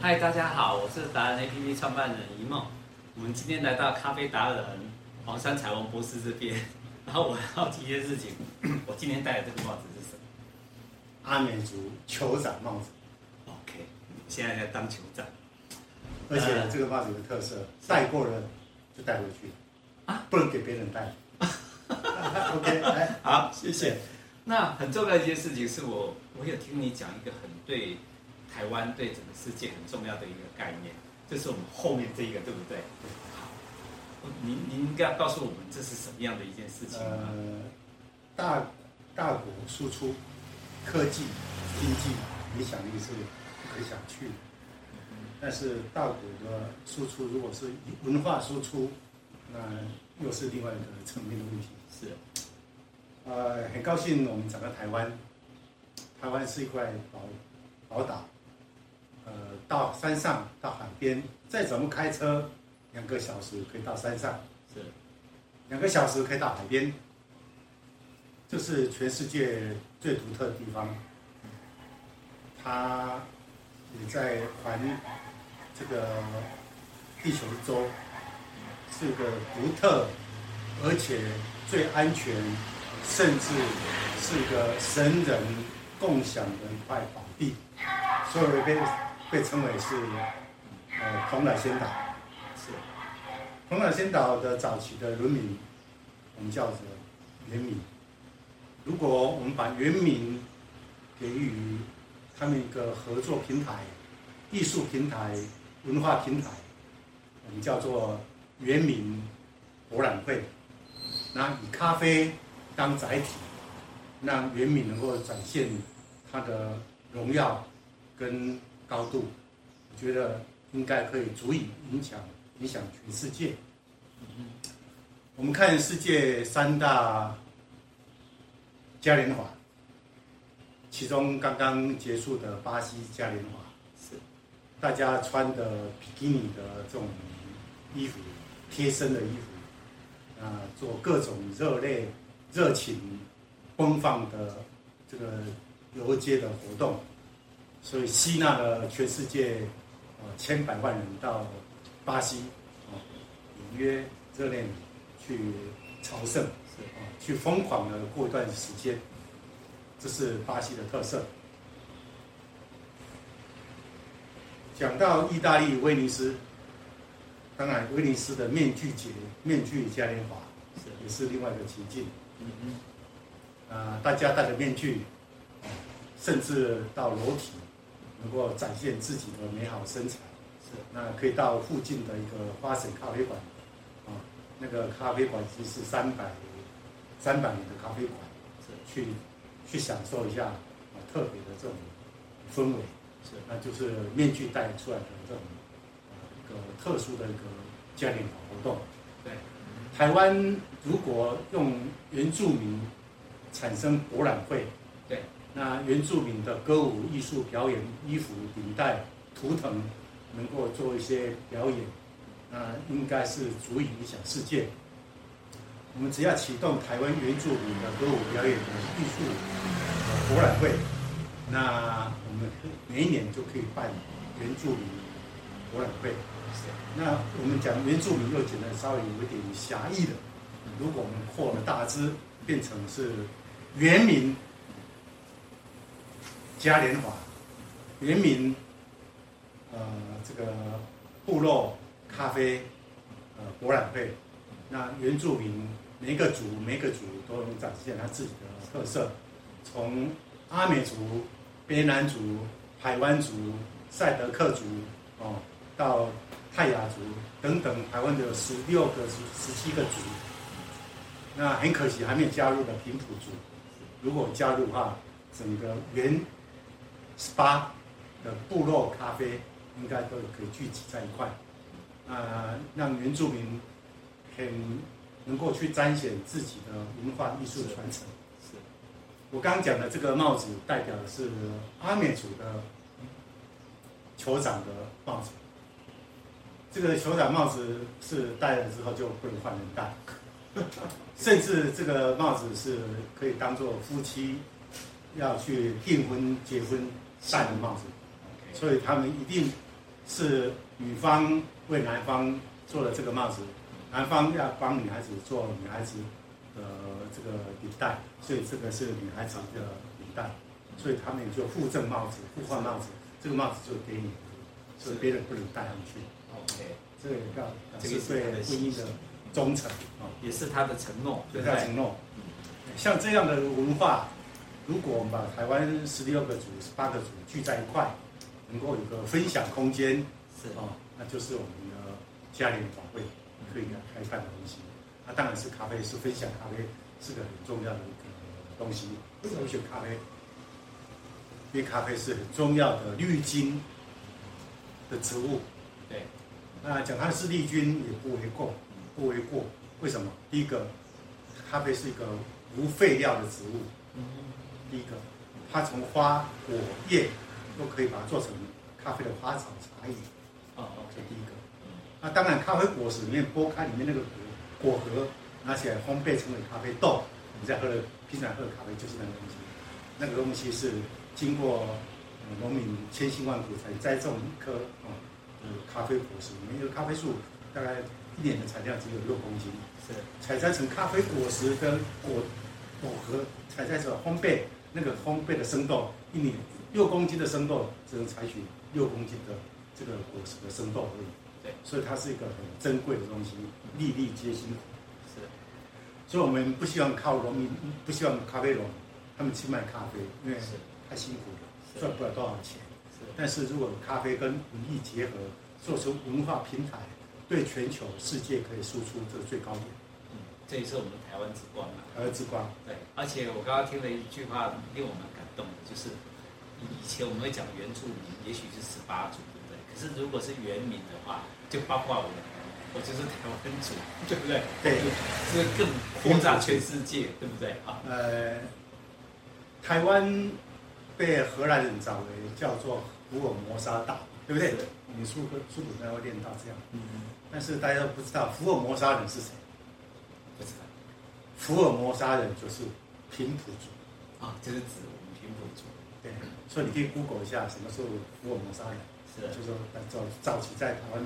嗨，大家好，我是达人 APP 创办人一梦。我们今天来到咖啡达人黄山彩虹博士这边，然后我要提一件事情，我今天戴的这个帽子是什么？阿美族酋长帽子。OK，现在在当酋长，而且这个帽子有特色，戴过了就带回去啊，不能给别人戴。OK，来，好，谢谢。那很重要的一件事情是我，我有听你讲一个很对台湾、对整个世界很重要的一个概念，这是我们后面这一个，对不对？好，您您应该告诉我们这是什么样的一件事情吗？呃，大大国输出科技、经济影响力是不可小觑的，但是大国的输出如果是文化输出，那又是另外一个层面的问题。是，呃，很高兴我们整个台湾，台湾是一块宝宝岛，呃，到山上到海边，再怎么开车，两个小时可以到山上，是，两个小时可以到海边，这是全世界最独特的地方，它也在环这个地球周，是个独特，而且。最安全，甚至是一个神人共享的一块宝地，所以被被称为是呃蓬莱仙岛。是，蓬莱仙岛的早期的人民，我们叫做原民。如果我们把原民给予他们一个合作平台、艺术平台、文化平台，我们叫做原民博览会。那以咖啡当载体，让原民能够展现它的荣耀跟高度，我觉得应该可以足以影响影响全世界。我们看世界三大嘉年华，其中刚刚结束的巴西嘉年华，是大家穿的比基尼的这种衣服，贴身的衣服。啊，做各种热烈、热情、奔放的这个游街的活动，所以吸纳了全世界呃千百万人到巴西啊，纽约热内卢去朝圣，是啊，去疯狂的过一段时间，这是巴西的特色。讲到意大利威尼斯。当然，威尼斯的面具节、面具嘉年华是也是另外一个奇迹。嗯嗯，啊，大家戴着面具，甚至到裸体，能够展现自己的美好身材。是，那可以到附近的一个花神咖啡馆，啊，那个咖啡馆其实是三百三百年的咖啡馆，是去去享受一下啊特别的这种氛围。是，那就是面具戴出来的这种一。个特殊的一个嘉年华活动，对，台湾如果用原住民产生博览会，对，那原住民的歌舞艺术表演、衣服、领带、图腾，能够做一些表演，那应该是足以影响世界。我们只要启动台湾原住民的歌舞表演的艺术博览会，那我们每一年就可以办原住民博览会。那我们讲原住民又简单稍微有一点狭义的，如果我们扩了大之，变成是原民嘉年华，原名呃这个部落咖啡呃博览会，那原住民每个族每个族都能展现他自己的特色，从阿美族、卑南族、排湾族、赛德克族哦到。泰雅族等等，台湾有十六个、十十七个族，那很可惜还没有加入的平埔族。如果加入的话，整个原十八的部落咖啡应该都可以聚集在一块，啊，让原住民很能够去彰显自己的文化艺术传承。是，我刚刚讲的这个帽子代表的是阿美族的酋长的帽子。这个酋长帽子是戴了之后就不能换人戴，甚至这个帽子是可以当做夫妻要去订婚、结婚戴的帽子，所以他们一定是女方为男方做了这个帽子，男方要帮女孩子做女孩子的这个领带，所以这个是女孩子的领带，所以他们就互赠帽子，互换帽子，这个帽子就给你，所以别人不能戴上去。OK，这个也告这个是对婚姻的忠诚啊，也是他的承诺，对他的承诺。像这样的文化，如果我们把台湾十六个组、十八个组聚在一块，能够有个分享空间，是哦，那就是我们的嘉年华会可以开办的东西。那当然是咖啡，是分享咖啡，是个很重要的一个东西。为什么选咖啡？因为咖啡是很重要的绿金的植物。对，那讲它是绿菌也不为过，不为过。为什么？第一个，咖啡是一个无废料的植物。第一个，它从花果叶。都可以把它做成咖啡的花草茶叶，哦，这第一个。那当然，咖啡果实里面剥开里面那个果果核，拿起来烘焙成为咖啡豆，你在喝的平常喝的咖啡就是那个东西。那个东西是经过农民千辛万苦才栽种一棵啊，咖啡果实。里面一个咖啡树大概一年的产量只有六公斤，是采摘成咖啡果实跟果果核，采摘成烘焙那个烘焙的生豆一年。六公斤的生豆只能采取六公斤的这个果实的生豆而已。对，所以它是一个很珍贵的东西，粒粒皆辛苦。是，所以我们不希望靠农民，不希望咖啡农他们去卖咖啡，因为太辛苦了，赚不了多少钱。是，但是如果咖啡跟文艺结合，做成文化平台，对全球世界可以输出这个最高点。嗯，这也是我们台湾之光嘛。台湾之光。对，而且我刚刚听了一句话，令我们感动的，就是。以前我们会讲原住民，也许是十八族，对不对？可是如果是原民的话，就包括我们，我就是台湾族，对不对？对，这个更扩大全世界，对不对？啊，呃，台湾被荷兰人找为叫做福尔摩沙岛，对不对？你书本书本上会念到这样。嗯嗯。但是大家都不知道福尔摩沙人是谁？福尔摩沙人就是平埔族。啊，就是指我们平埔族。对，所以你可以 Google 一下什么是福尔摩沙人，是的，就是说早早期在台湾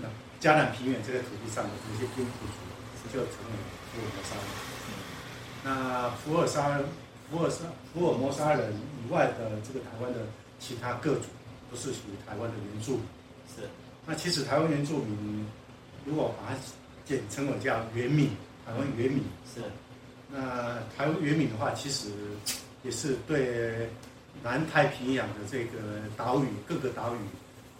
那嘉南平原这个土地上的这些平埔族，就成为福尔摩沙人。嗯、那福尔沙、福尔沙、福尔摩沙人以外的这个台湾的其他各族，都是属于台湾的原住民。是，那其实台湾原住民，如果把它简称为叫原民，台湾原民、嗯、是。那台湾原民的话，其实也是对。南太平洋的这个岛屿，各个岛屿，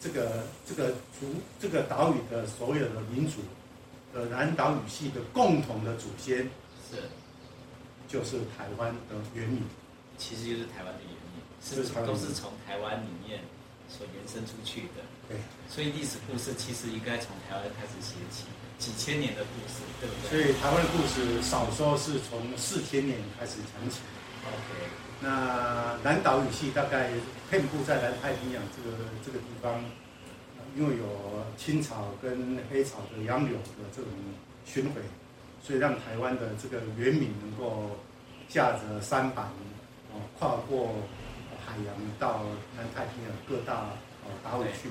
这个这个族，这个岛屿的所有的民族的南岛语系的共同的祖先是，就是台湾的原民，其实就是台湾的原民，是都是从台湾里面所延伸出去的。对，所以历史故事其实应该从台湾开始写起，几千年的故事，对不对？所以台湾的故事少说是从四千年开始讲起。OK。那南岛语系大概遍布在南太平洋这个这个地方，因为有青草跟黑草的杨柳的这种巡回，所以让台湾的这个原民能够驾着舢板，哦，跨过海洋到南太平洋各大哦岛屿去，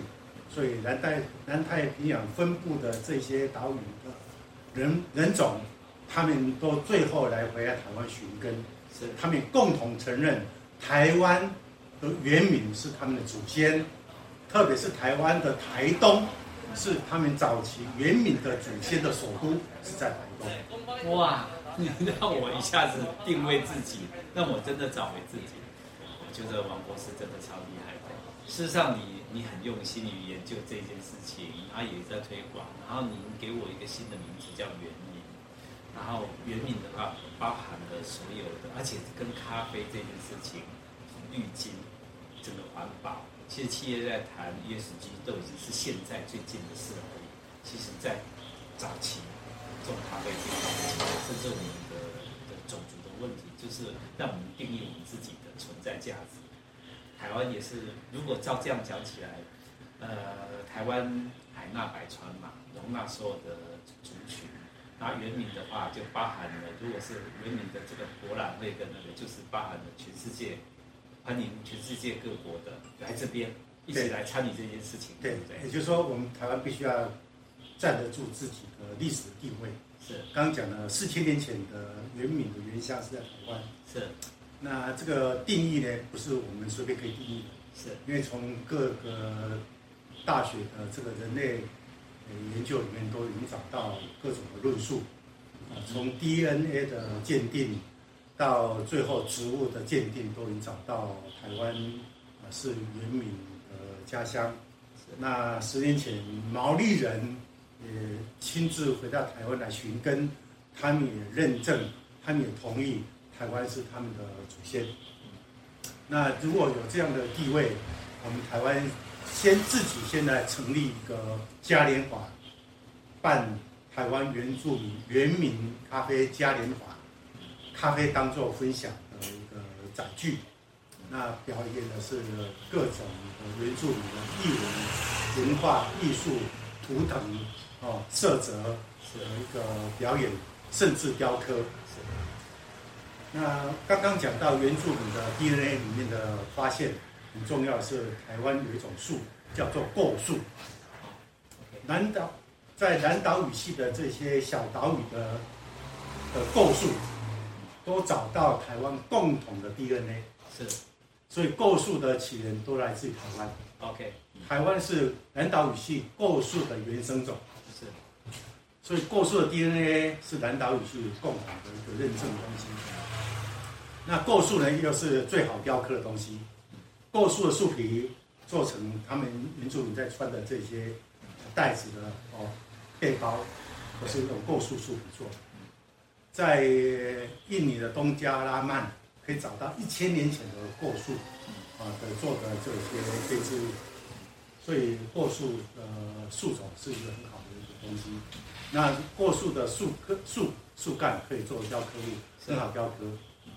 所以南太南太平洋分布的这些岛屿的人人种，他们都最后来回来台湾寻根。是他们共同承认，台湾的原民是他们的祖先，特别是台湾的台东，是他们早期原民的祖先的首都是在台东。哇，你让我一下子定位自己，让我真的找回自己。我觉得王博士真的超厉害的。事实上你，你很用心于研究这件事情，然后也在推广，然后你给我一个新的名字叫原民。然后原民的话包含了所有的，而且跟咖啡这件事情，绿金，整个环保，其实企业在谈 ESG 都已经是现在最近的事而已。其实，在早期种咖啡这件事情，甚至我们的的种族的问题，就是让我们定义我们自己的存在价值。台湾也是，如果照这样讲起来，呃，台湾海纳百川嘛，容纳所有的族群。那原民的话就包含了，如果是原民的这个博览会的那个，就是包含了全世界，欢迎全世界各国的来这边，一起来参与这件事情。对对，对，也就是说，我们台湾必须要站得住自己的历史地位。是，刚刚讲了四千年前的原民的原乡是在台湾。是，那这个定义呢，不是我们随便可以定义的。是，因为从各个大学的这个人类研究里面都已经找到各种的论述。啊，从 DNA 的鉴定到最后植物的鉴定，都已经找到台湾啊是原民的家乡。那十年前毛利人也亲自回到台湾来寻根，他们也认证，他们也同意台湾是他们的祖先。那如果有这样的地位，我们台湾先自己现在成立一个嘉年华，办。台湾原住民原民咖啡嘉年华，咖啡当做分享的一个载具，那表演的是各种的原住民的艺文、文化、艺术、图腾、哦、色泽的一个表演，甚至雕刻。那刚刚讲到原住民的 DNA 里面的发现，很重要的是台湾有一种树叫做构树，南岛。在南岛语系的这些小岛屿的的构树，都找到台湾共同的 DNA，是，所以构树的起源都来自于台湾。OK，台湾是南岛语系构树的原生种，是，所以构树的 DNA 是南岛语系共同的一个认证的东西。那构树呢，又是最好雕刻的东西。构树的树皮做成他们原住民在穿的这些袋子的哦。背包都是用构树树皮做的，在印尼的东加拉曼可以找到一千年前的构树啊的做的这些编织物，所以构树呃树种是一个很好的一个东西。那构树的树棵树树干可以做雕刻物，很好雕刻，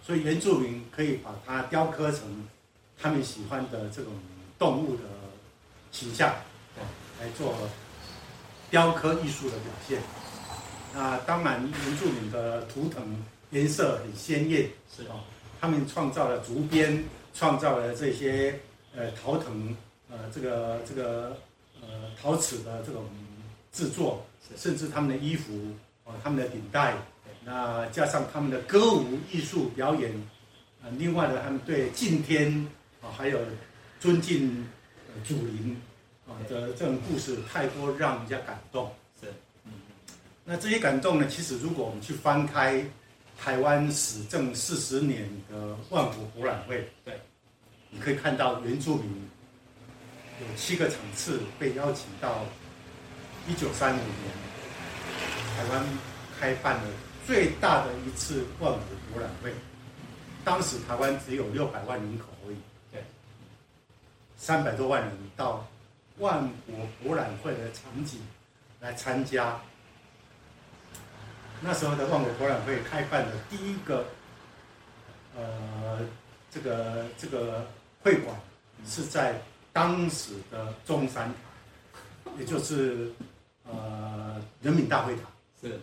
所以原住民可以把它雕刻成他们喜欢的这种动物的形象，来做。雕刻艺术的表现，那当然原住民的图腾颜色很鲜艳，是哦，他们创造了竹编，创造了这些呃陶藤，呃这个这个呃陶瓷的这种制作，甚至他们的衣服，哦他们的领带，那加上他们的歌舞艺术表演，呃另外呢他们对敬天啊还有尊敬祖灵啊。的这种故事太多，让人家感动。是，嗯，那这些感动呢？其实如果我们去翻开台湾史政四十年的万国博览会，对，你可以看到原住民有七个场次被邀请到一九三五年台湾开办了最大的一次万国博览会。当时台湾只有六百万人口而已，对，三百多万人到。万国博览会的场景来参加，那时候的万国博览会开办的第一个，呃，这个这个会馆是在当时的中山堂，也就是呃人民大会堂，是，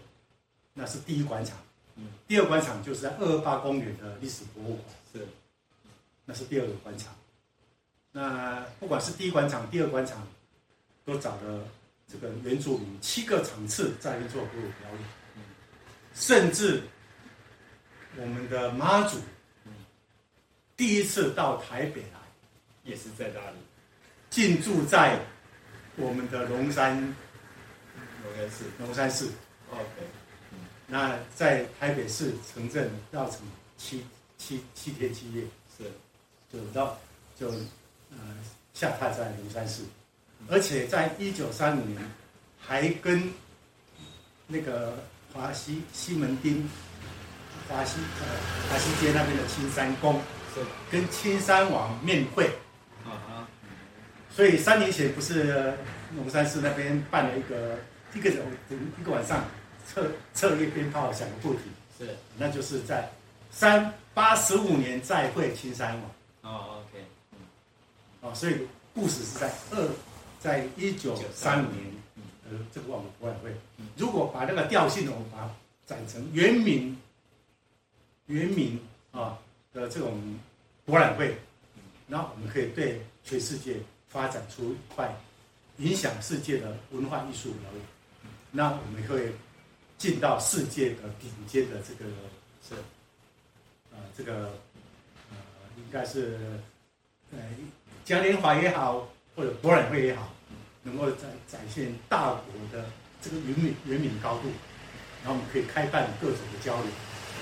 那是第一广场，嗯，第二广场就是在二二八公园的历史博物馆，是，那是第二个广场。那不管是第一广场、第二广场，都找了这个原住民七个场次在做歌舞表演，甚至我们的妈祖第一次到台北来，也是在那里，进驻在我们的龙山龙山寺。龙山寺，OK，那在台北市城镇绕城七七七天七夜，是，就绕就。呃，下榻在龙山寺，而且在一九三五年，还跟那个华西西门町、华西呃华西街那边的青山宫，是。跟青山王面会，啊啊，所以三年前不是龙山寺那边办了一个一个一个晚上彻彻夜鞭炮响个不停，是，那就是在三八十五年再会青山王。所以故事是在二，在一九三五年，呃，这个我们博览会。如果把那个调性呢，我们把它展成原名，原名啊的这种博览会，那我们可以对全世界发展出一块影响世界的文化艺术楼，那我们会进到世界的顶尖的这个是，呃，这个呃，应该是呃嘉年华也好，或者博览会也好，能够展展现大国的这个人民人民高度，然后我们可以开办各种的交流，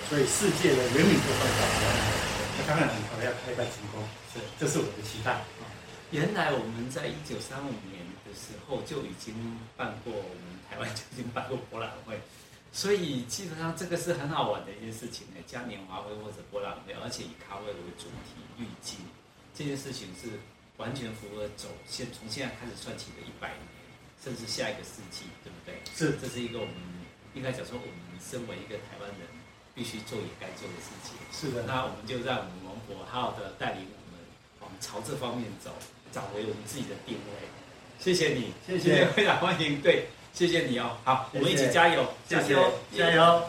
所以世界的人民都会到。那当然，我们要开办成功，是，这是我的期待。原来我们在一九三五年的时候就已经办过，我们台湾就已经办过博览会，所以基本上这个是很好玩的一件事情呢。嘉年华会或者博览会，而且以咖啡为主题，预计这件事情是完全符合走现从现在开始算起的一百年，甚至下一个世纪，对不对？是，这是一个我们应该讲说，我们身为一个台湾人。必须做也该做的事情。是的，那我们就让我们王博好好的带领我们，往朝这方面走，找回我们自己的定位。谢谢你，谢谢，非常欢迎，对，谢谢你哦。好，我们一起加油，加油。加油。